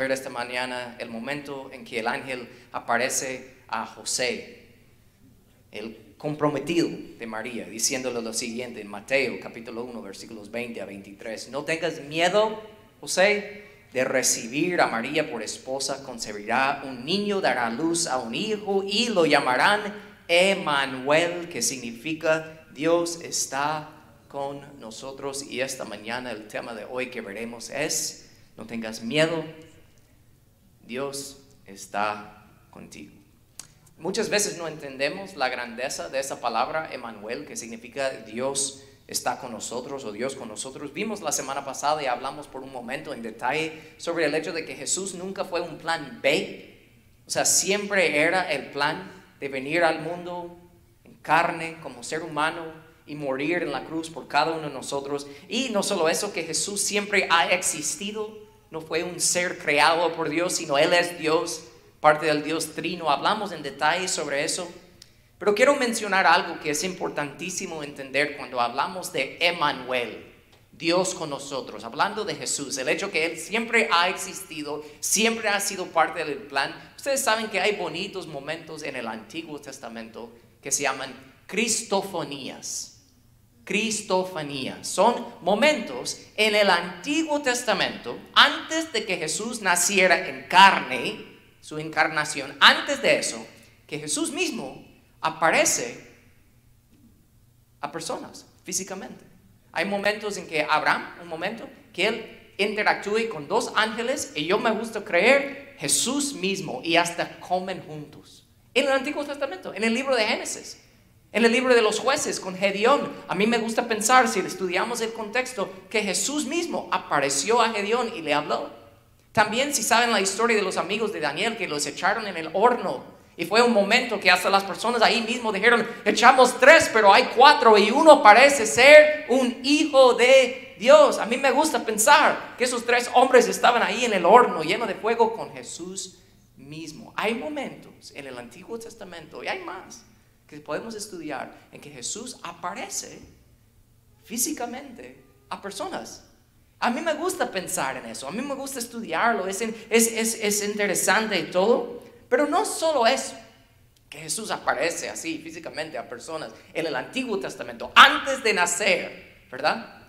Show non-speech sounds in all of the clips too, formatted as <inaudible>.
ver esta mañana el momento en que el ángel aparece a José, el comprometido de María, diciéndole lo siguiente en Mateo capítulo 1 versículos 20 a 23. No tengas miedo, José, de recibir a María por esposa, concebirá un niño, dará luz a un hijo y lo llamarán Emanuel, que significa Dios está con nosotros. Y esta mañana el tema de hoy que veremos es, no tengas miedo, Dios está contigo. Muchas veces no entendemos la grandeza de esa palabra Emanuel, que significa Dios está con nosotros o Dios con nosotros. Vimos la semana pasada y hablamos por un momento en detalle sobre el hecho de que Jesús nunca fue un plan B, o sea, siempre era el plan de venir al mundo en carne como ser humano y morir en la cruz por cada uno de nosotros. Y no solo eso, que Jesús siempre ha existido no fue un ser creado por Dios, sino Él es Dios, parte del Dios trino. Hablamos en detalle sobre eso. Pero quiero mencionar algo que es importantísimo entender cuando hablamos de Emmanuel, Dios con nosotros, hablando de Jesús, el hecho que Él siempre ha existido, siempre ha sido parte del plan. Ustedes saben que hay bonitos momentos en el Antiguo Testamento que se llaman cristofonías. Cristofanía. Son momentos en el Antiguo Testamento, antes de que Jesús naciera en carne, su encarnación, antes de eso, que Jesús mismo aparece a personas físicamente. Hay momentos en que Abraham, un momento, que él interactúe con dos ángeles y yo me gusta creer Jesús mismo y hasta comen juntos. En el Antiguo Testamento, en el libro de Génesis. En el libro de los jueces con Gedeón, a mí me gusta pensar, si estudiamos el contexto, que Jesús mismo apareció a Gedeón y le habló. También si saben la historia de los amigos de Daniel que los echaron en el horno y fue un momento que hasta las personas ahí mismo dijeron, echamos tres, pero hay cuatro y uno parece ser un hijo de Dios. A mí me gusta pensar que esos tres hombres estaban ahí en el horno lleno de fuego con Jesús mismo. Hay momentos en el Antiguo Testamento y hay más que podemos estudiar en que Jesús aparece físicamente a personas. A mí me gusta pensar en eso, a mí me gusta estudiarlo, es, es, interesante y todo, pero no solo eso, que Jesús aparece así físicamente a personas en el Antiguo Testamento, antes de nacer, ¿verdad?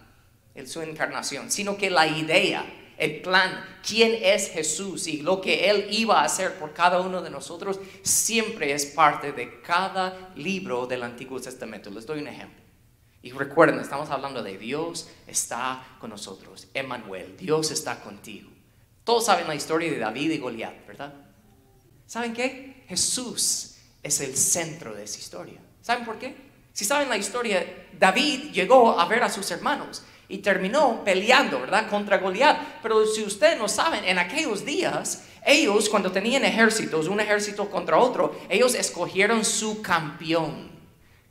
En su encarnación, sino que la idea el plan, quién es Jesús y lo que Él iba a hacer por cada uno de nosotros, siempre es parte de cada libro del Antiguo Testamento. Les doy un ejemplo. Y recuerden, estamos hablando de Dios está con nosotros. Emmanuel, Dios está contigo. Todos saben la historia de David y Goliat, ¿verdad? ¿Saben qué? Jesús es el centro de esa historia. ¿Saben por qué? Si saben la historia, David llegó a ver a sus hermanos y terminó peleando, ¿verdad? Contra Goliat. Pero si ustedes no saben, en aquellos días, ellos cuando tenían ejércitos, un ejército contra otro, ellos escogieron su campeón,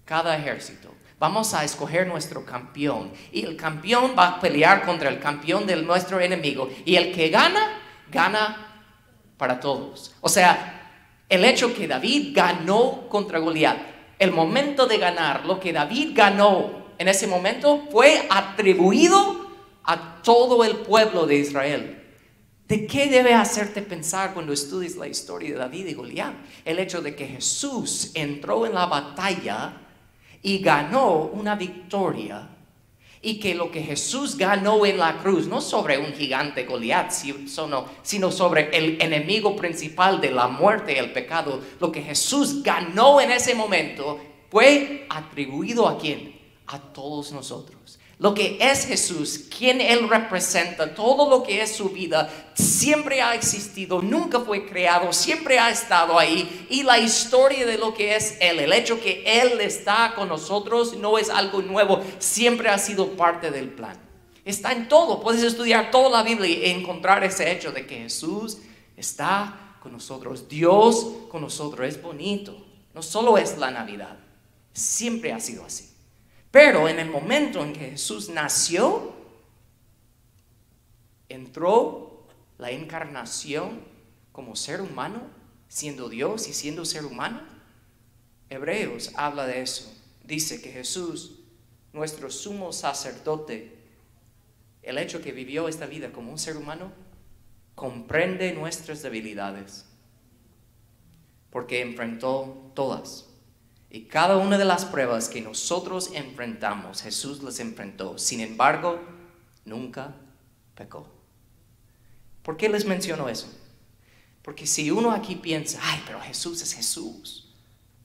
cada ejército. Vamos a escoger nuestro campeón. Y el campeón va a pelear contra el campeón de nuestro enemigo. Y el que gana, gana para todos. O sea, el hecho que David ganó contra Goliat, el momento de ganar, lo que David ganó en ese momento fue atribuido a todo el pueblo de Israel. ¿De qué debe hacerte pensar cuando estudies la historia de David y Goliat? El hecho de que Jesús entró en la batalla y ganó una victoria y que lo que Jesús ganó en la cruz, no sobre un gigante Goliat, sino sobre el enemigo principal de la muerte y el pecado, lo que Jesús ganó en ese momento fue atribuido a quién? A todos nosotros. Lo que es Jesús, quien Él representa, todo lo que es su vida, siempre ha existido, nunca fue creado, siempre ha estado ahí. Y la historia de lo que es Él, el hecho que Él está con nosotros, no es algo nuevo, siempre ha sido parte del plan. Está en todo, puedes estudiar toda la Biblia y encontrar ese hecho de que Jesús está con nosotros, Dios con nosotros, es bonito. No solo es la Navidad, siempre ha sido así. Pero en el momento en que Jesús nació, entró la encarnación como ser humano, siendo Dios y siendo ser humano. Hebreos habla de eso. Dice que Jesús, nuestro sumo sacerdote, el hecho que vivió esta vida como un ser humano, comprende nuestras debilidades, porque enfrentó todas. Y cada una de las pruebas que nosotros enfrentamos, Jesús las enfrentó. Sin embargo, nunca pecó. ¿Por qué les menciono eso? Porque si uno aquí piensa, ay, pero Jesús es Jesús.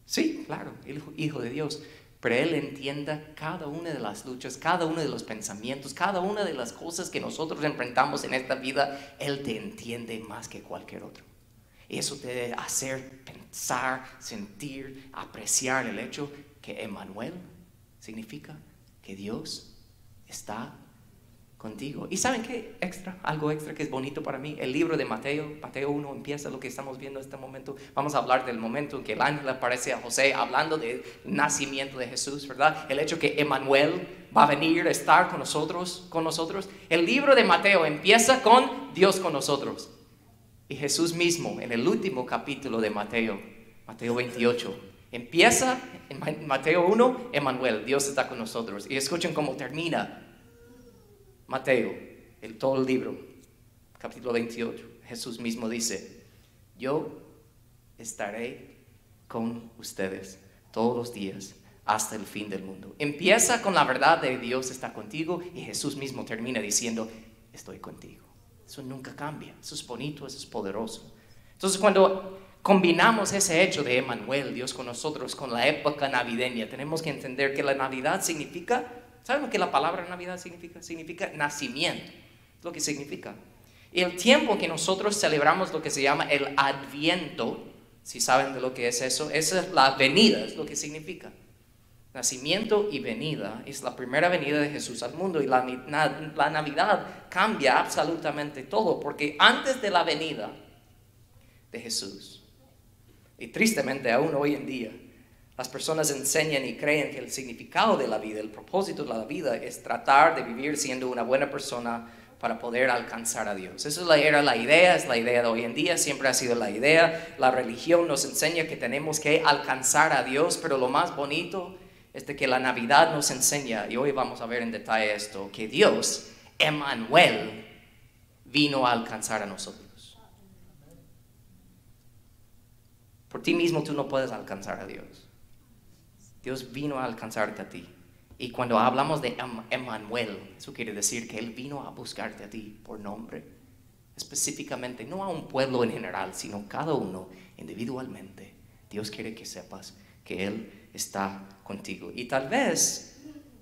Sí, claro, el Hijo de Dios. Pero Él entienda cada una de las luchas, cada uno de los pensamientos, cada una de las cosas que nosotros enfrentamos en esta vida. Él te entiende más que cualquier otro. Eso te debe hacer pensar, sentir, apreciar el hecho que Emmanuel significa que Dios está contigo. ¿Y saben qué? Extra, algo extra que es bonito para mí. El libro de Mateo, Mateo 1 empieza lo que estamos viendo en este momento. Vamos a hablar del momento en que el ángel aparece a José hablando del nacimiento de Jesús, ¿verdad? El hecho que Emmanuel va a venir a estar con nosotros, con nosotros. El libro de Mateo empieza con Dios con nosotros. Y Jesús mismo, en el último capítulo de Mateo, Mateo 28, empieza en Mateo 1, Emmanuel, Dios está con nosotros. Y escuchen cómo termina Mateo, el, todo el libro, capítulo 28. Jesús mismo dice, yo estaré con ustedes todos los días hasta el fin del mundo. Empieza con la verdad de Dios está contigo y Jesús mismo termina diciendo, estoy contigo. Eso nunca cambia. Eso es bonito, eso es poderoso. Entonces cuando combinamos ese hecho de Emanuel, Dios con nosotros, con la época navideña, tenemos que entender que la Navidad significa, ¿saben lo que la palabra Navidad significa? Significa nacimiento, es lo que significa. Y el tiempo que nosotros celebramos lo que se llama el adviento, si saben de lo que es eso, esa es la venida, es lo que significa. Nacimiento y venida es la primera venida de Jesús al mundo y la, la, Navidad cambia absolutamente todo porque antes de la venida de Jesús, y tristemente aún hoy en día, las personas enseñan y creen que el significado de la vida, el propósito de la vida es tratar de vivir siendo una buena persona para poder alcanzar a Dios. Esa era la idea, es la idea de hoy en día, siempre ha sido la idea. La religión nos enseña que tenemos que alcanzar a Dios, pero lo más bonito es que la Navidad nos enseña, y hoy vamos a ver en detalle esto, que Dios, Emmanuel, vino a alcanzar a nosotros. Por ti mismo tú no puedes alcanzar a Dios. Dios vino a alcanzarte a ti. Y cuando hablamos de Emmanuel, eso quiere decir que Él vino a buscarte a ti por nombre. Específicamente, no a un pueblo en general, sino cada uno individualmente. Dios quiere que sepas que Él está contigo. Y tal vez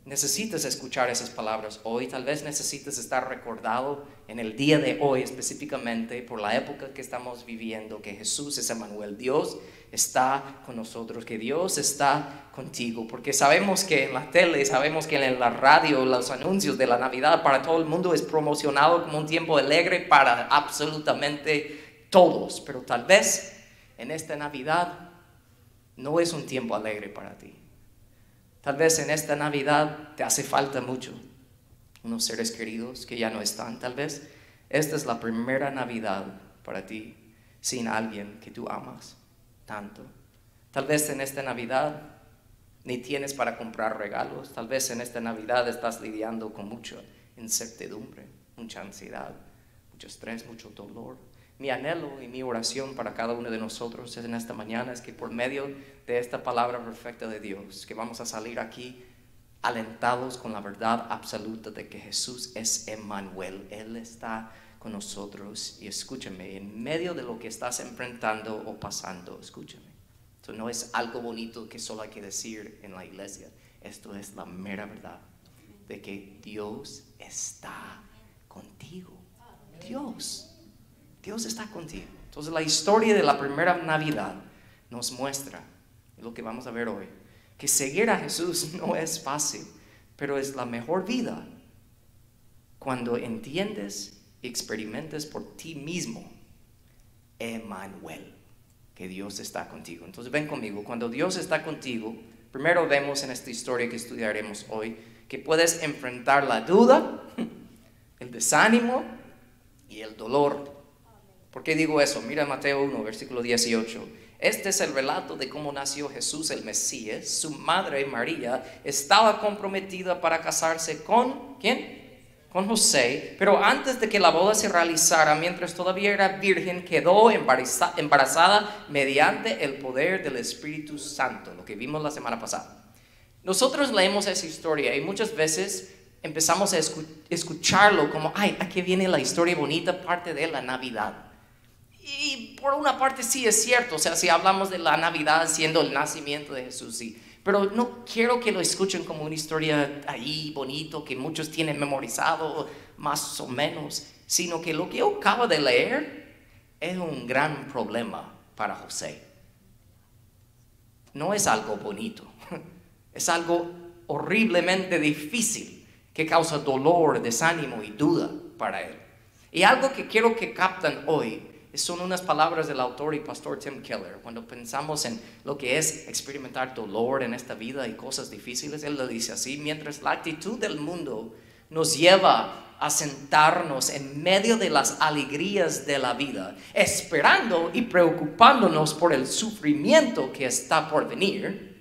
necesitas escuchar esas palabras hoy, tal vez necesitas estar recordado en el día de hoy específicamente por la época que estamos viviendo, que Jesús es Emanuel, Dios está con nosotros, que Dios está contigo, porque sabemos que en la tele, sabemos que en la radio los anuncios de la Navidad para todo el mundo es promocionado como un tiempo alegre para absolutamente todos, pero tal vez en esta Navidad no es un tiempo alegre para ti. Tal vez en esta Navidad te hace falta mucho. Unos seres queridos que ya no están. Tal vez esta es la primera Navidad para ti sin alguien que tú amas tanto. Tal vez en esta Navidad ni tienes para comprar regalos. Tal vez en esta Navidad estás lidiando con mucha incertidumbre, mucha ansiedad, mucho estrés, mucho dolor mi anhelo y mi oración para cada uno de nosotros en esta mañana es que por medio de esta palabra perfecta de Dios, que vamos a salir aquí alentados con la verdad absoluta de que Jesús es Emmanuel, Él está con nosotros y escúchame, en medio de lo que estás enfrentando o pasando, escúchame. Esto no es algo bonito que solo hay que decir en la iglesia, esto es la mera verdad de que Dios está contigo. Dios Dios está contigo. Entonces la historia de la primera Navidad nos muestra lo que vamos a ver hoy, que seguir a Jesús <laughs> no es fácil, pero es la mejor vida cuando entiendes y experimentes por ti mismo, Emmanuel, que Dios está contigo. Entonces ven conmigo, cuando Dios está contigo, primero vemos en esta historia que estudiaremos hoy, que puedes enfrentar la duda, <laughs> el desánimo y el dolor ¿Por qué digo eso? Mira Mateo 1, versículo 18. Este es el relato de cómo nació Jesús el Mesías. Su madre María estaba comprometida para casarse con ¿quién? con José, pero antes de que la boda se realizara, mientras todavía era virgen, quedó embarazada mediante el poder del Espíritu Santo, lo que vimos la semana pasada. Nosotros leemos esa historia y muchas veces empezamos a escucharlo como, ay, aquí viene la historia bonita, parte de la Navidad. Y por una parte sí es cierto, o sea, si hablamos de la Navidad siendo el nacimiento de Jesús, sí. Pero no quiero que lo escuchen como una historia ahí bonito que muchos tienen memorizado, más o menos, sino que lo que yo acabo de leer es un gran problema para José. No es algo bonito, <laughs> es algo horriblemente difícil que causa dolor, desánimo y duda para él. Y algo que quiero que capten hoy son unas palabras del autor y pastor Tim Keller. Cuando pensamos en lo que es experimentar dolor en esta vida y cosas difíciles, él lo dice así, mientras la actitud del mundo nos lleva a sentarnos en medio de las alegrías de la vida, esperando y preocupándonos por el sufrimiento que está por venir,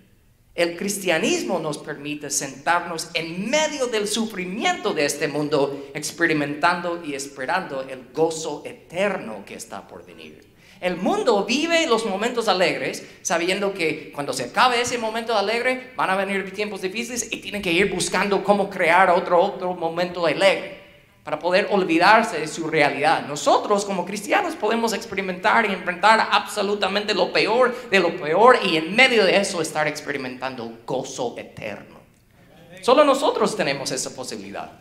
el cristianismo nos permite sentarnos en medio del sufrimiento de este mundo, experimentando y esperando el gozo eterno que está por venir. El mundo vive los momentos alegres, sabiendo que cuando se acabe ese momento alegre, van a venir tiempos difíciles y tienen que ir buscando cómo crear otro, otro momento alegre para poder olvidarse de su realidad. Nosotros como cristianos podemos experimentar y enfrentar absolutamente lo peor de lo peor y en medio de eso estar experimentando gozo eterno. Solo nosotros tenemos esa posibilidad.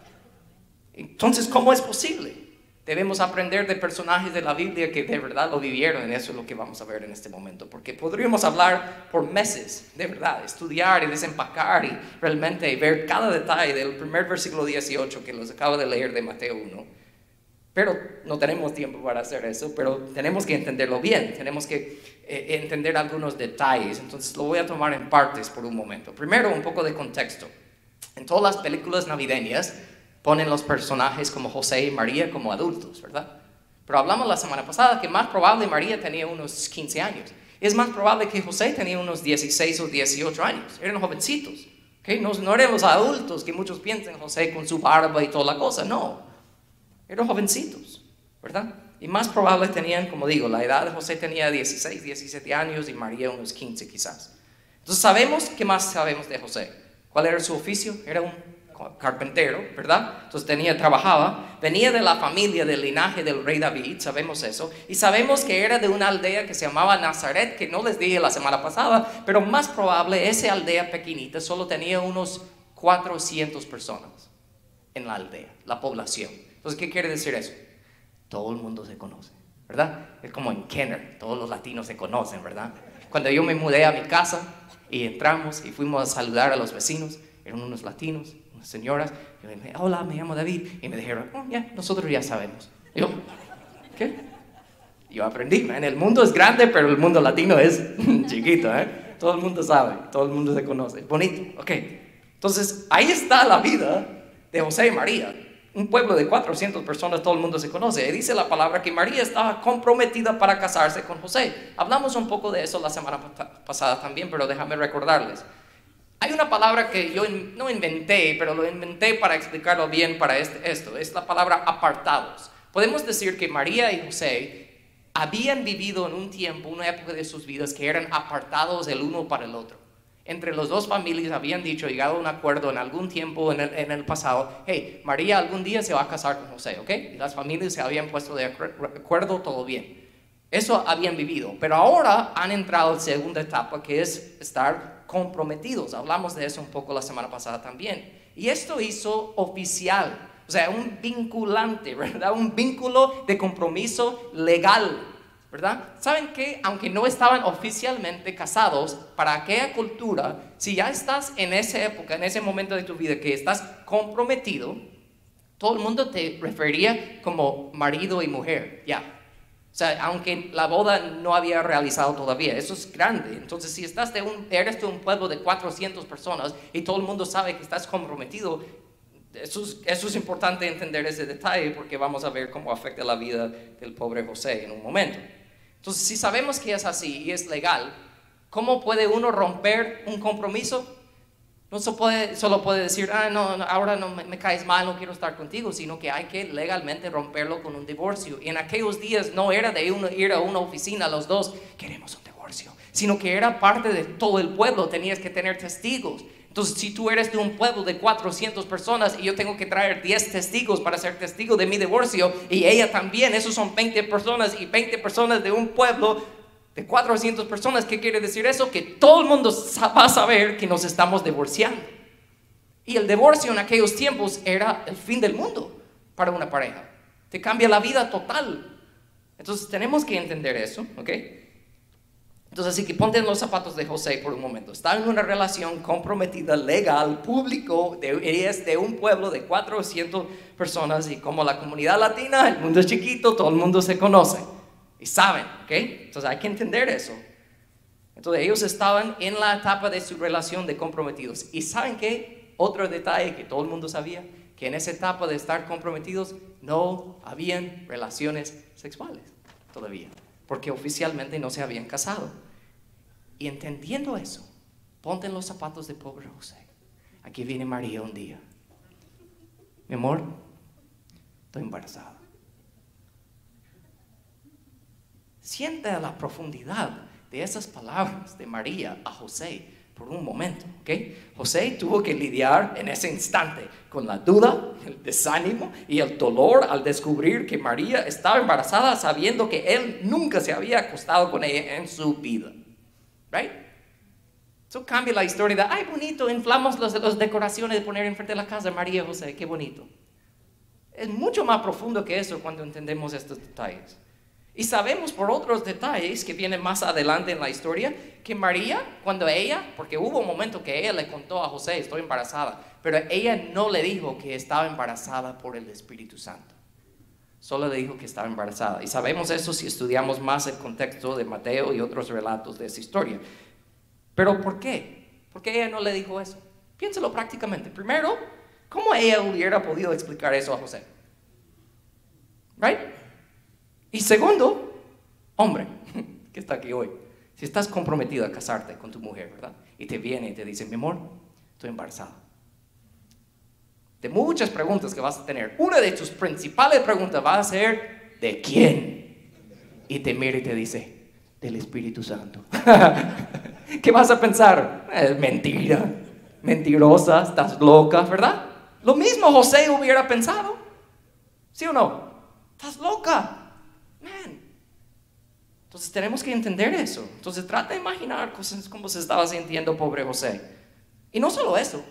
Entonces, ¿cómo es posible? Debemos aprender de personajes de la Biblia que de verdad lo vivieron, y eso es lo que vamos a ver en este momento, porque podríamos hablar por meses, de verdad, estudiar y desempacar y realmente ver cada detalle del primer versículo 18 que los acabo de leer de Mateo 1. Pero no tenemos tiempo para hacer eso, pero tenemos que entenderlo bien, tenemos que eh, entender algunos detalles, entonces lo voy a tomar en partes por un momento. Primero, un poco de contexto. En todas las películas navideñas, ponen los personajes como José y María como adultos, ¿verdad? Pero hablamos la semana pasada que más probable María tenía unos 15 años. Es más probable que José tenía unos 16 o 18 años. Eran jovencitos. ¿okay? No, no eran los adultos que muchos piensan José con su barba y toda la cosa. No. Eran jovencitos, ¿verdad? Y más probable tenían, como digo, la edad de José tenía 16, 17 años y María unos 15 quizás. Entonces sabemos, ¿qué más sabemos de José? ¿Cuál era su oficio? Era un carpintero, ¿verdad? Entonces tenía, trabajaba, venía de la familia del linaje del rey David, sabemos eso, y sabemos que era de una aldea que se llamaba Nazaret, que no les dije la semana pasada, pero más probable, esa aldea pequeñita solo tenía unos 400 personas en la aldea, la población. Entonces, ¿qué quiere decir eso? Todo el mundo se conoce, ¿verdad? Es como en Kenner, todos los latinos se conocen, ¿verdad? Cuando yo me mudé a mi casa y entramos y fuimos a saludar a los vecinos, eran unos latinos, señoras, dije, hola, me llamo David, y me dijeron, oh, ya, nosotros ya sabemos. yo, ¿qué? Yo aprendí, en el mundo es grande, pero el mundo latino es <laughs> chiquito, ¿eh? Todo el mundo sabe, todo el mundo se conoce. Bonito, ok. Entonces, ahí está la vida de José y María. Un pueblo de 400 personas, todo el mundo se conoce. Y dice la palabra que María estaba comprometida para casarse con José. Hablamos un poco de eso la semana pasada también, pero déjame recordarles. Hay una palabra que yo no inventé, pero lo inventé para explicarlo bien para este, esto. Es la palabra apartados. Podemos decir que María y José habían vivido en un tiempo, una época de sus vidas que eran apartados el uno para el otro. Entre las dos familias habían dicho, llegado a un acuerdo en algún tiempo en el, pasado, hey, María algún día se va a casar con José, ¿ok? Y las familias se habían puesto de acuerdo, todo bien. Eso habían vivido, pero ahora han entrado a la segunda etapa que es estar comprometidos. Hablamos de eso un poco la semana pasada también. Y esto hizo oficial, o sea, un vinculante, <laughs> ¿verdad? Un vínculo de compromiso legal, ¿verdad? ¿Saben que aunque no estaban oficialmente casados, para aquella cultura, si ya estás en esa época, en ese momento de tu vida que estás comprometido, todo el mundo te refería como marido y mujer, ya. O sea, aunque la boda no había realizado todavía, eso es grande. Entonces, si estás de un, eres de un pueblo de 400 personas y todo el mundo sabe que estás comprometido, eso es, eso es importante entender ese detalle porque vamos a ver cómo afecta la vida del pobre José en un momento. Entonces, si sabemos que es así y es legal, ¿cómo puede uno romper un compromiso? No solo puede, solo puede decir, ah, no, ahora no me, caes mal, no quiero estar contigo, sino que hay que legalmente romperlo con un divorcio. Y en aquellos días no era de uno, ir a una oficina los dos, queremos un divorcio, sino que era parte de todo el pueblo, tenías que tener testigos. Entonces, si tú eres de un pueblo de 400 personas y yo tengo que traer 10 testigos para ser testigo de mi divorcio y ella también, esos son 20 personas y 20 personas de un pueblo de 400 personas, ¿qué quiere decir eso? Que todo el mundo va a saber que nos estamos divorciando. Y el divorcio en aquellos tiempos era el fin del mundo para una pareja. Te cambia la vida total. Entonces tenemos que entender eso, ¿ok? Entonces, así que ponte en los zapatos de José por un momento. Está en una relación comprometida, legal, público, de, es de un pueblo de 400 personas y como la comunidad latina, el mundo es chiquito, todo el mundo se conoce y saben, ¿ok? Entonces hay que entender eso. Entonces ellos estaban en la etapa de su relación de comprometidos. ¿Y saben qué? Otro detalle que todo el mundo sabía, que en esa etapa de estar comprometidos no habían relaciones sexuales todavía porque oficialmente no se habían casado. Y entendiendo eso, ponte los zapatos de pobre José. Aquí viene María un día. Mi amor, estoy embarazada. Siente la profundidad de esas palabras de María a José por un momento, ¿ok? José tuvo que lidiar en ese instante con la duda, el desánimo y el dolor al descubrir que María estaba embarazada sabiendo que él nunca se había acostado con ella en su vida, ¿right? Eso cambia la historia de, ay, bonito, inflamos las, decoraciones de poner enfrente de la casa de María José, qué bonito. Es mucho más profundo que eso cuando entendemos estos detalles. Y sabemos por otros detalles que vienen más adelante en la historia que María, cuando ella, porque hubo un momento que ella le contó a José, estoy embarazada, pero ella no le dijo que estaba embarazada por el Espíritu Santo. Solo le dijo que estaba embarazada. Y sabemos eso si estudiamos más el contexto de Mateo y otros relatos de esa historia. Pero ¿por qué? ¿Por qué ella no le dijo eso? Piénselo prácticamente. Primero, ¿cómo ella hubiera podido explicar eso a José? ¿Right? Y segundo, hombre, <laughs> que está aquí hoy, si estás comprometido a casarte con tu mujer, ¿verdad? Y te viene y te dice, mi amor, estoy embarazada. De muchas preguntas que vas a tener, una de tus principales preguntas va a ser, ¿de quién? Y te mira y te dice, del Espíritu Santo. <laughs> ¿Qué vas a pensar? Es mentira, mentirosa, estás loca, ¿verdad? Lo mismo José hubiera pensado. ¿Sí o no? Estás loca. Entonces tenemos que entender eso. Entonces trata de imaginar cosas como se estaba sintiendo pobre José. Y no solo eso.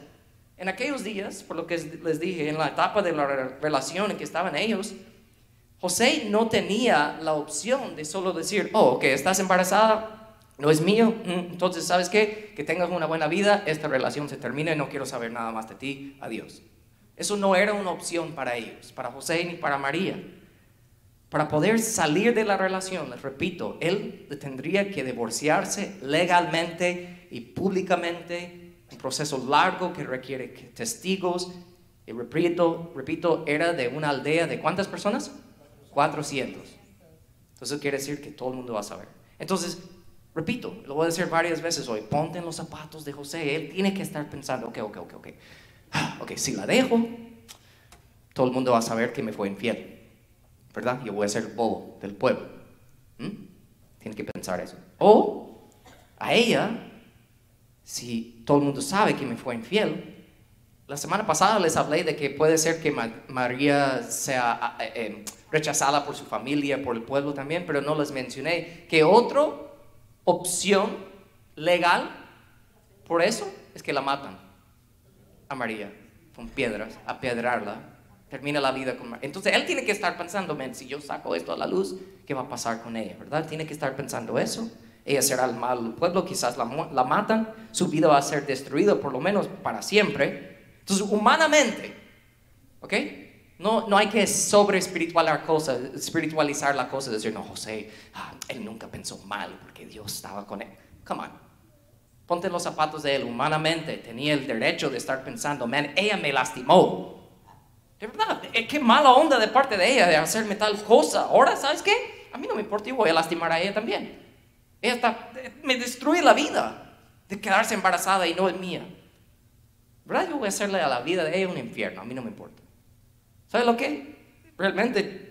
En aquellos días, por lo que les dije, en la etapa de la relación en que estaban ellos, José no tenía la opción de solo decir, oh, que estás embarazada, no es mío, mm, entonces, ¿sabes qué? Que tengas una buena vida, esta relación se termina y no quiero saber nada más de ti, adiós. Eso no era una opción para ellos, para José ni para María. Para poder salir de la relación, les repito, él tendría que divorciarse legalmente y públicamente, un proceso largo que requiere testigos. Y repito, repito, era de una aldea de cuántas personas? 400. Entonces quiere decir que todo el mundo va a saber. Entonces, repito, lo voy a decir varias veces hoy, ponte en los zapatos de José, él tiene que estar pensando, ok, ok, ok, ok, ah, ok, si la dejo, todo el mundo va a saber que me fue infiel. ¿Verdad? Yo voy a ser bobo del pueblo. ¿Mm? Tiene que pensar eso. O a ella, si todo el mundo sabe que me fue infiel, la semana pasada les hablé de que puede ser que María sea eh, eh, rechazada por su familia, por el pueblo también, pero no les mencioné que otra opción legal por eso es que la matan a María con piedras, a piedrarla termina la vida con Entonces él tiene que estar pensando, si yo saco esto a la luz, ¿qué va a pasar con ella? ¿Verdad? Tiene que estar pensando eso. Ella será el mal pueblo, quizás la, la matan, su vida va a ser destruida por lo menos para siempre. Entonces, humanamente, ¿ok? No, no hay que sobre espiritualizar, cosas, espiritualizar la cosa, decir, no, José, ah, él nunca pensó mal porque Dios estaba con él. Come on. Ponte los zapatos de él. Humanamente tenía el derecho de estar pensando, man, ella me lastimó. De verdad, eh, qué mala onda de parte de ella de hacerme tal cosa. Ahora, ¿sabes qué? A mí no me importa y voy a lastimar a ella también. Ella está, me destruye la vida de quedarse embarazada y no es mía. ¿verdad? Yo voy a hacerle a la vida de ella un infierno, a mí no me importa. ¿Sabe lo que? Realmente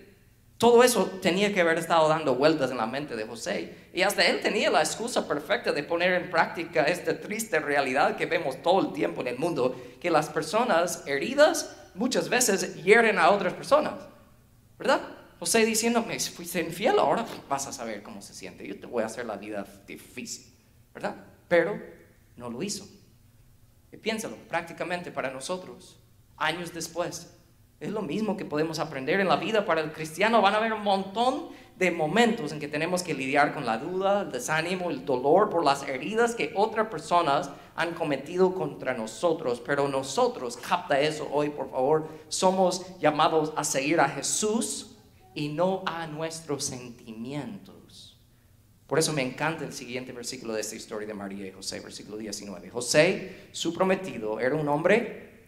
todo eso tenía que haber estado dando vueltas en la mente de José. Y hasta él tenía la excusa perfecta de poner en práctica esta triste realidad que vemos todo el tiempo en el mundo, que las personas heridas muchas veces hieren a otras personas. ¿Verdad? José diciendo, me fuiste infiel, ahora vas a saber cómo se siente. Yo te voy a hacer la vida difícil. ¿Verdad? Pero no lo hizo. Y piénsalo, prácticamente para nosotros, años después, es lo mismo que podemos aprender en la vida para el cristiano. Van a haber un montón de momentos en que tenemos que lidiar con la duda, el desánimo, el dolor por las heridas que otras personas han cometido contra nosotros. Pero nosotros, capta eso hoy, por favor, somos llamados a seguir a Jesús y no a nuestros sentimientos. Por eso me encanta el siguiente versículo de esta historia de María y José, versículo 19. José, su prometido, era un hombre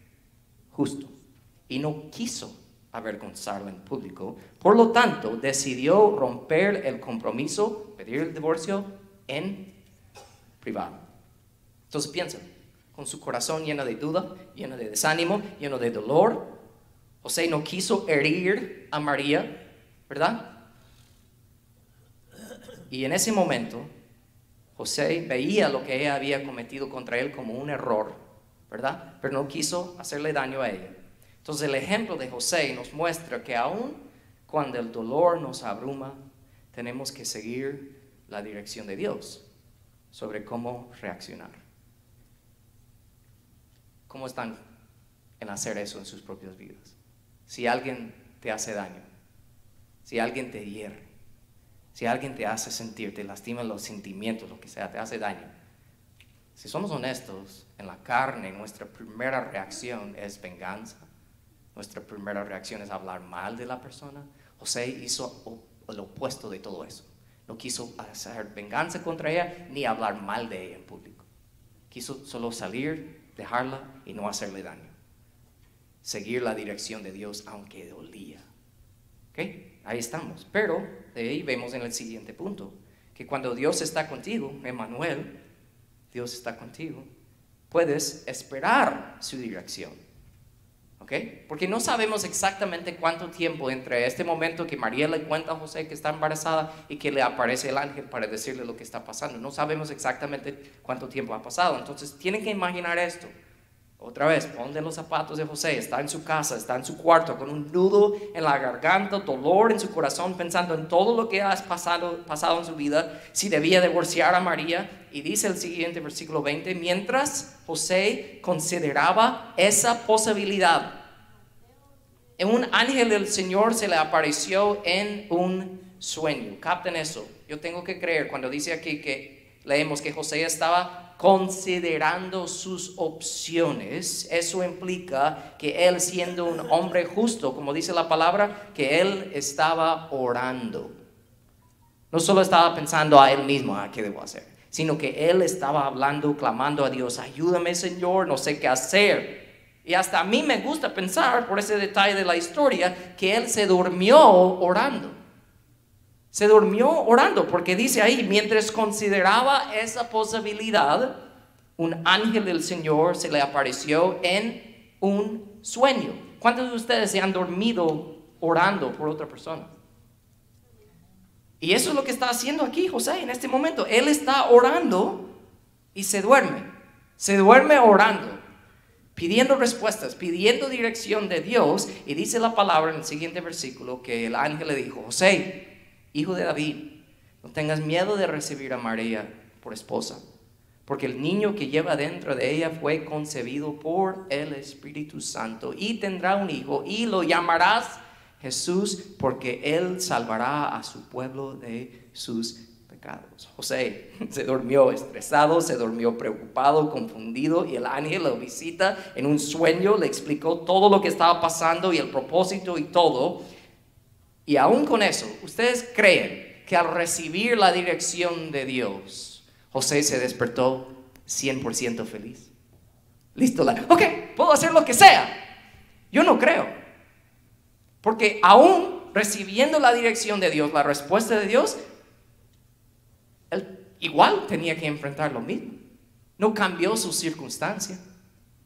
justo y no quiso avergonzarlo en público. Por lo tanto, decidió romper el compromiso, pedir el divorcio en privado. Entonces piensa, con su corazón lleno de duda, lleno de desánimo, lleno de dolor, José no quiso herir a María, ¿verdad? Y en ese momento, José veía lo que ella había cometido contra él como un error, ¿verdad? Pero no quiso hacerle daño a ella. Entonces el ejemplo de José nos muestra que aún cuando el dolor nos abruma, tenemos que seguir la dirección de Dios sobre cómo reaccionar. ¿Cómo están en hacer eso en sus propias vidas? Si alguien te hace daño, si alguien te hiere, si alguien te hace sentir, te lastima los sentimientos, lo que sea, te hace daño. Si somos honestos, en la carne nuestra primera reacción es venganza, nuestra primera reacción es hablar mal de la persona. José hizo lo opuesto de todo eso. No quiso hacer venganza contra ella ni hablar mal de ella en público. Quiso solo salir, dejarla y no hacerle daño. Seguir la dirección de Dios aunque dolía. ¿Ok? Ahí estamos. Pero de ahí vemos en el siguiente punto que cuando Dios está contigo, Emanuel, Dios está contigo, puedes esperar su dirección. Porque no sabemos exactamente cuánto tiempo entre este momento que María le cuenta a José que está embarazada y que le aparece el ángel para decirle lo que está pasando. No sabemos exactamente cuánto tiempo ha pasado. Entonces tienen que imaginar esto. Otra vez, ponle los zapatos de José, está en su casa, está en su cuarto, con un nudo en la garganta, dolor en su corazón, pensando en todo lo que ha pasado, pasado en su vida, si debía divorciar a María. Y dice el siguiente versículo 20, mientras José consideraba esa posibilidad, un ángel del Señor se le apareció en un sueño. Capten eso. Yo tengo que creer cuando dice aquí que leemos que José estaba considerando sus opciones. Eso implica que él siendo un hombre justo, como dice la palabra, que él estaba orando. No solo estaba pensando a él mismo, ¿a ah, qué debo hacer? Sino que él estaba hablando, clamando a Dios, ayúdame Señor, no sé qué hacer. Y hasta a mí me gusta pensar, por ese detalle de la historia, que él se durmió orando. Se durmió orando, porque dice ahí, mientras consideraba esa posibilidad, un ángel del Señor se le apareció en un sueño. ¿Cuántos de ustedes se han dormido orando por otra persona? Y eso es lo que está haciendo aquí José en este momento. Él está orando y se duerme. Se duerme orando pidiendo respuestas, pidiendo dirección de Dios. Y dice la palabra en el siguiente versículo que el ángel le dijo, José, hijo de David, no tengas miedo de recibir a María por esposa, porque el niño que lleva dentro de ella fue concebido por el Espíritu Santo y tendrá un hijo y lo llamarás Jesús porque él salvará a su pueblo de sus José se durmió estresado, se durmió preocupado, confundido y el ángel lo visita en un sueño, le explicó todo lo que estaba pasando y el propósito y todo. Y aún con eso, ¿ustedes creen que al recibir la dirección de Dios, José se despertó 100% feliz? Listo, ok, puedo hacer lo que sea. Yo no creo. Porque aún recibiendo la dirección de Dios, la respuesta de Dios, él igual tenía que enfrentar lo mismo. No cambió su circunstancia.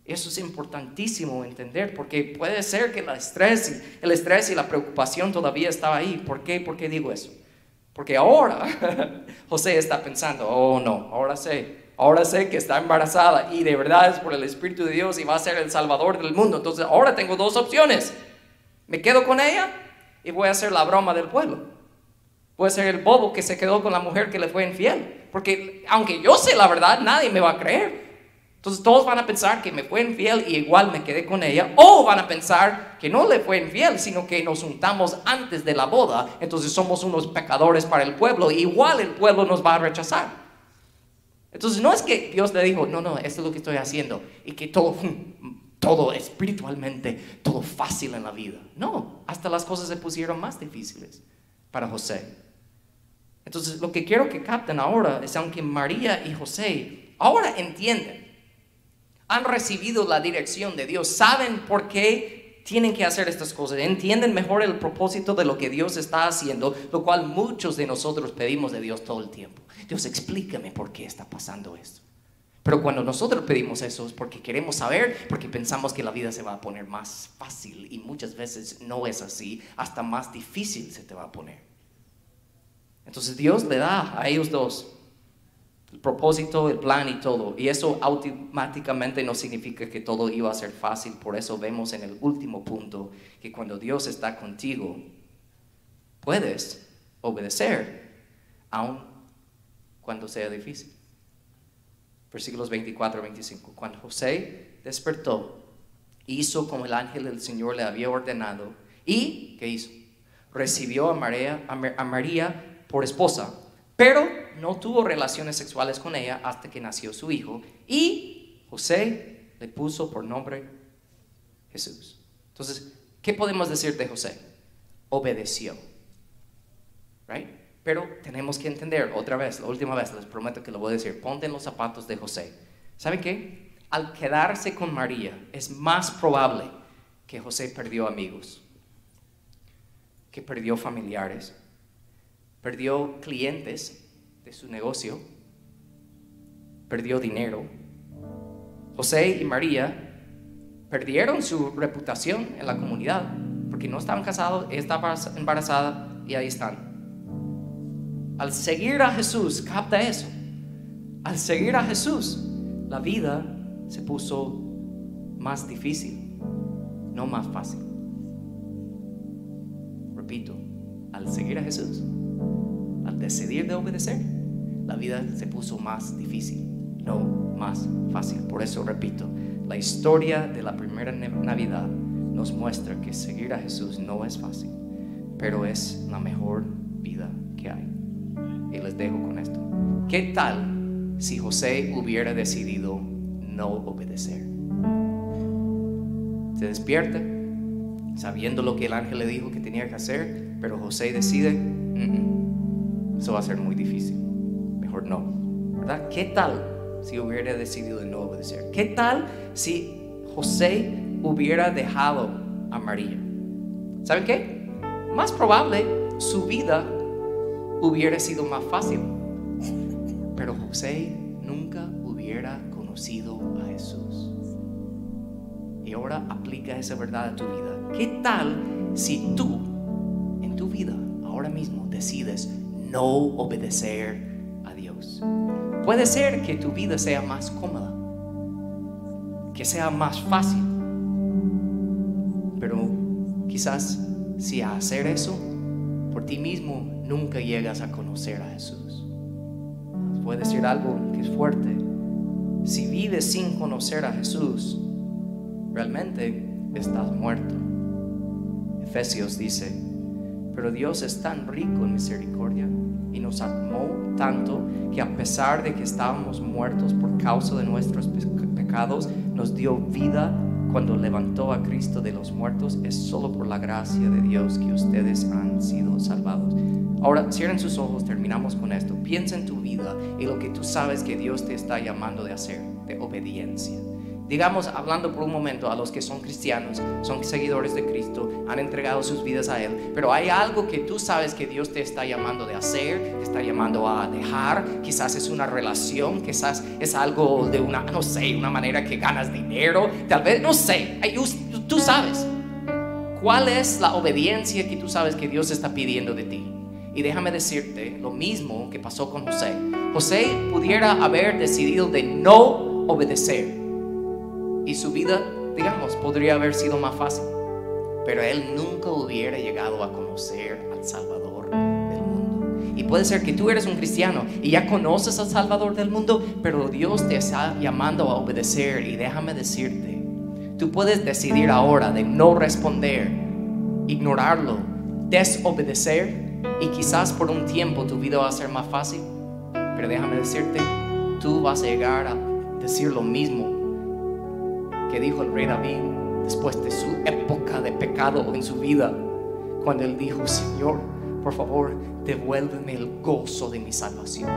Eso es importantísimo entender porque puede ser que el estrés, y la preocupación todavía estaba ahí. ¿Por qué? ¿Por qué digo eso? Porque ahora <laughs> José está pensando, oh no, ahora sé, ahora sé que está embarazada y de verdad es por el Espíritu de Dios y va a ser el Salvador del mundo. Entonces ahora tengo dos opciones. Me quedo con ella y voy a hacer la broma del pueblo. Voy a ser el bobo que se quedó con la mujer que le fue infiel. Porque aunque yo sé la verdad, nadie me va a creer. Entonces todos van a pensar que me fue infiel y igual me quedé con ella, o van a pensar que no le fue infiel, sino que nos juntamos antes de la boda, entonces somos unos pecadores para el pueblo, igual el pueblo nos va a rechazar. Entonces no es que Dios le dijo, no, no, esto es lo que estoy haciendo, y que todo, <laughs> todo espiritualmente, todo fácil en la vida. No, hasta las cosas se pusieron más difíciles para José. Entonces lo que quiero que capten ahora es, aunque María y José ahora entienden, han recibido la dirección de Dios, saben por qué tienen que hacer estas cosas, entienden mejor el propósito de lo que Dios está haciendo, lo cual muchos de nosotros pedimos de Dios todo el tiempo. Dios, explícame por qué está pasando esto. Pero cuando nosotros pedimos eso es porque queremos saber, porque pensamos que la vida se va a poner más fácil y muchas veces no es así, hasta más difícil se te va a poner. Entonces Dios le da a ellos dos propósito, el plan y todo. Y eso automáticamente no significa que todo iba a ser fácil. Por eso vemos en el último punto que cuando Dios está contigo, puedes obedecer aun cuando sea difícil. Versículos 24 y 25. Cuando José despertó, hizo como el ángel del Señor le había ordenado. ¿Y qué hizo? Recibió a María por esposa pero no tuvo relaciones sexuales con ella hasta que nació su hijo y José le puso por nombre Jesús. Entonces, ¿qué podemos decir de José? Obedeció. Right? Pero tenemos que entender otra vez, la última vez, les prometo que lo voy a decir, ponte los zapatos de José. ¿Saben qué? Al quedarse con María es más probable que José perdió amigos, que perdió familiares, perdió clientes de su negocio, perdió dinero. José y María perdieron su reputación en la comunidad porque no estaban casados, estaba embarazada y ahí están. Al seguir a Jesús, capta eso. Al seguir a Jesús, la vida se puso más difícil, no más fácil. Repito, al seguir a Jesús, al decidir de obedecer, la vida se puso más difícil, no más fácil. Por eso repito, la historia de la primera Navidad nos muestra que seguir a Jesús no es fácil, pero es la mejor vida que hay. Y les dejo con esto. ¿Qué tal si José hubiera decidido no obedecer? Se despierta sabiendo lo que el ángel le dijo que tenía que hacer, pero José decide, eso va a ser muy difícil. Mejor no. ¿Verdad? ¿Qué tal si hubiera decidido no obedecer? ¿Qué tal si José hubiera dejado a María? ¿Saben qué? Más probable su vida hubiera sido más fácil. Pero José nunca hubiera conocido a Jesús. Y ahora aplica esa verdad a tu vida. ¿Qué tal si tú en tu vida ahora mismo decides no obedecer a Dios. Puede ser que tu vida sea más cómoda, que sea más fácil, pero quizás si hacer eso por ti mismo nunca llegas a conocer a Jesús. Puede decir algo que es fuerte. Si vives sin conocer a Jesús, realmente estás muerto. Efesios dice, pero Dios es tan rico en misericordia y nos amó tanto que a pesar de que estábamos muertos por causa de nuestros pecados, nos dio vida cuando levantó a Cristo de los muertos. Es solo por la gracia de Dios que ustedes han sido salvados. Ahora cierren sus ojos, terminamos con esto. Piensa en tu vida y lo que tú sabes que Dios te está llamando de hacer, de obediencia. Digamos, hablando por un momento a los que son cristianos, son seguidores de Cristo, han entregado sus vidas a Él, pero hay algo que tú sabes que Dios te está llamando de hacer, te está llamando a dejar, quizás es una relación, quizás es algo de una, no sé, una manera que ganas dinero, tal vez, no sé, tú sabes. ¿Cuál es la obediencia que tú sabes que Dios está pidiendo de ti? Y déjame decirte lo mismo que pasó con José. José pudiera haber decidido de no obedecer y su vida, digamos, podría haber sido más fácil. Pero él nunca hubiera llegado a conocer al Salvador del mundo. Y puede ser que tú eres un cristiano y ya conoces al Salvador del mundo, pero Dios te está llamando a obedecer. Y déjame decirte, tú puedes decidir ahora de no responder, ignorarlo, desobedecer. Y quizás por un tiempo tu vida va a ser más fácil. Pero déjame decirte, tú vas a llegar a decir lo mismo que dijo el rey David después de su época de pecado en su vida, cuando él dijo, Señor, por favor, devuélveme el gozo de mi salvación,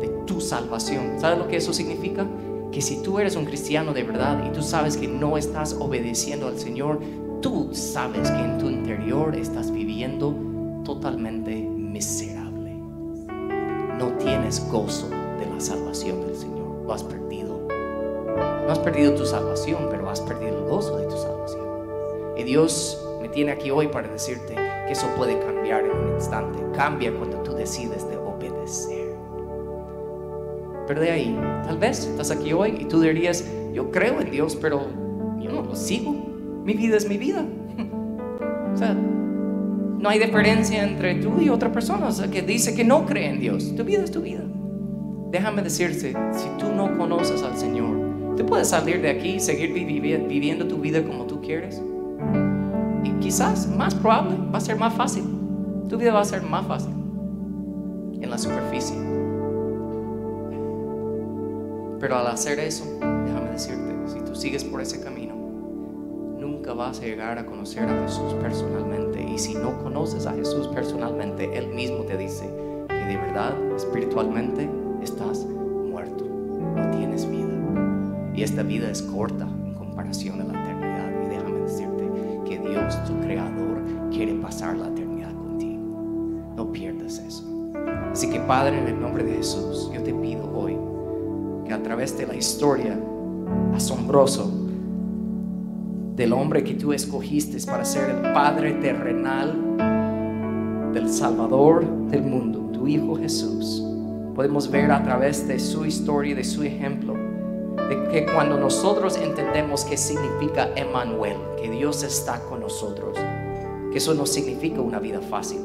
de tu salvación. ¿Sabes lo que eso significa? Que si tú eres un cristiano de verdad y tú sabes que no estás obedeciendo al Señor, tú sabes que en tu interior estás viviendo totalmente miserable. No tienes gozo de la salvación del Señor, lo has perdido. No has perdido tu salvación, pero has perdido el gozo de tu salvación. Y Dios me tiene aquí hoy para decirte que eso puede cambiar en un instante. Cambia cuando tú decides de obedecer. Pero de ahí, tal vez estás aquí hoy y tú dirías, yo creo en Dios, pero yo no lo sigo. Mi vida es mi vida. <laughs> o sea, no hay diferencia entre tú y otra persona o sea, que dice que no cree en Dios. Tu vida es tu vida. Déjame decirte, si tú no conoces al Señor, Tú puedes salir de aquí y seguir viviendo tu vida como tú quieres. Y quizás, más probable, va a ser más fácil. Tu vida va a ser más fácil en la superficie. Pero al hacer eso, déjame decirte, si tú sigues por ese camino, nunca vas a llegar a conocer a Jesús personalmente. Y si no conoces a Jesús personalmente, Él mismo te dice que de verdad, espiritualmente, estás Esta vida es corta en comparación a la eternidad. Y déjame decirte que Dios, tu creador, quiere pasar la eternidad contigo. No pierdas eso. Así que Padre, en el nombre de Jesús, yo te pido hoy que a través de la historia asombroso del hombre que tú escogiste para ser el Padre terrenal del Salvador del mundo, tu Hijo Jesús, podemos ver a través de su historia y de su ejemplo que cuando nosotros entendemos qué significa Emmanuel, que Dios está con nosotros, que eso no significa una vida fácil,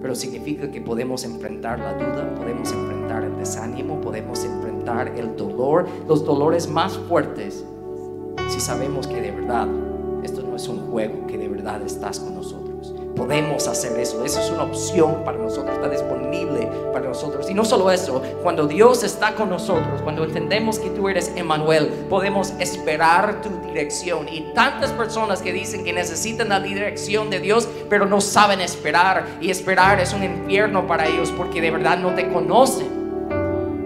pero significa que podemos enfrentar la duda, podemos enfrentar el desánimo, podemos enfrentar el dolor, los dolores más fuertes, si sabemos que de verdad esto no es un juego, que de verdad estás con nosotros podemos hacer eso. Esa es una opción para nosotros, está disponible para nosotros. Y no solo eso, cuando Dios está con nosotros, cuando entendemos que tú eres Emmanuel, podemos esperar tu dirección. Y tantas personas que dicen que necesitan la dirección de Dios, pero no saben esperar. Y esperar es un infierno para ellos porque de verdad no te conocen.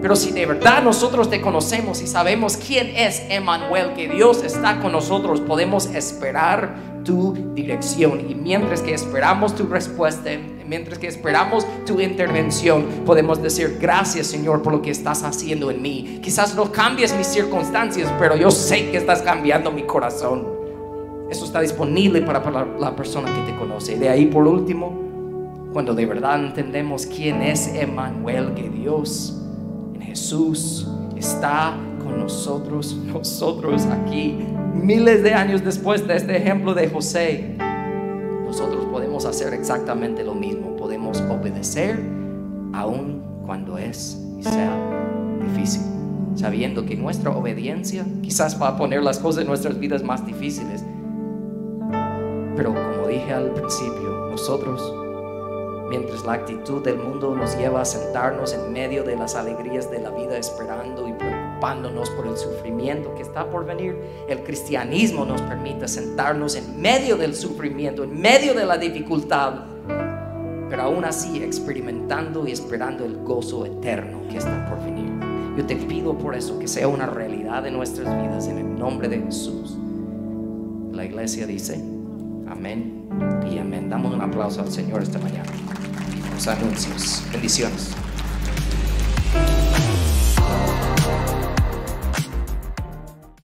Pero si de verdad nosotros te conocemos y sabemos quién es Emmanuel, que Dios está con nosotros, podemos esperar tu dirección. Y mientras que esperamos tu respuesta, mientras que esperamos tu intervención, podemos decir gracias Señor por lo que estás haciendo en mí. Quizás no cambies mis circunstancias, pero yo sé que estás cambiando mi corazón. Eso está disponible para, la persona que te conoce. De ahí por último, cuando de verdad entendemos quién es Emmanuel, que Dios en Jesús está con nosotros, <laughs> nosotros aquí miles de años después de este ejemplo de José, nosotros podemos hacer exactamente lo mismo. Podemos obedecer aun cuando es y sea difícil, sabiendo que nuestra obediencia quizás va a poner las cosas en nuestras vidas más difíciles. Pero como dije al principio, nosotros mientras la actitud del mundo nos lleva a sentarnos en medio de las alegrías de la vida esperando y preocupándonos por el sufrimiento que está por venir, el cristianismo nos permite sentarnos en medio del sufrimiento, en medio de la dificultad, pero aún así experimentando y esperando el gozo eterno que está por venir. Yo te pido por eso que sea una realidad en nuestras vidas en el nombre de Jesús. La iglesia dice, amén y amén. Damos un aplauso al Señor esta mañana. Los anuncios. Bendiciones.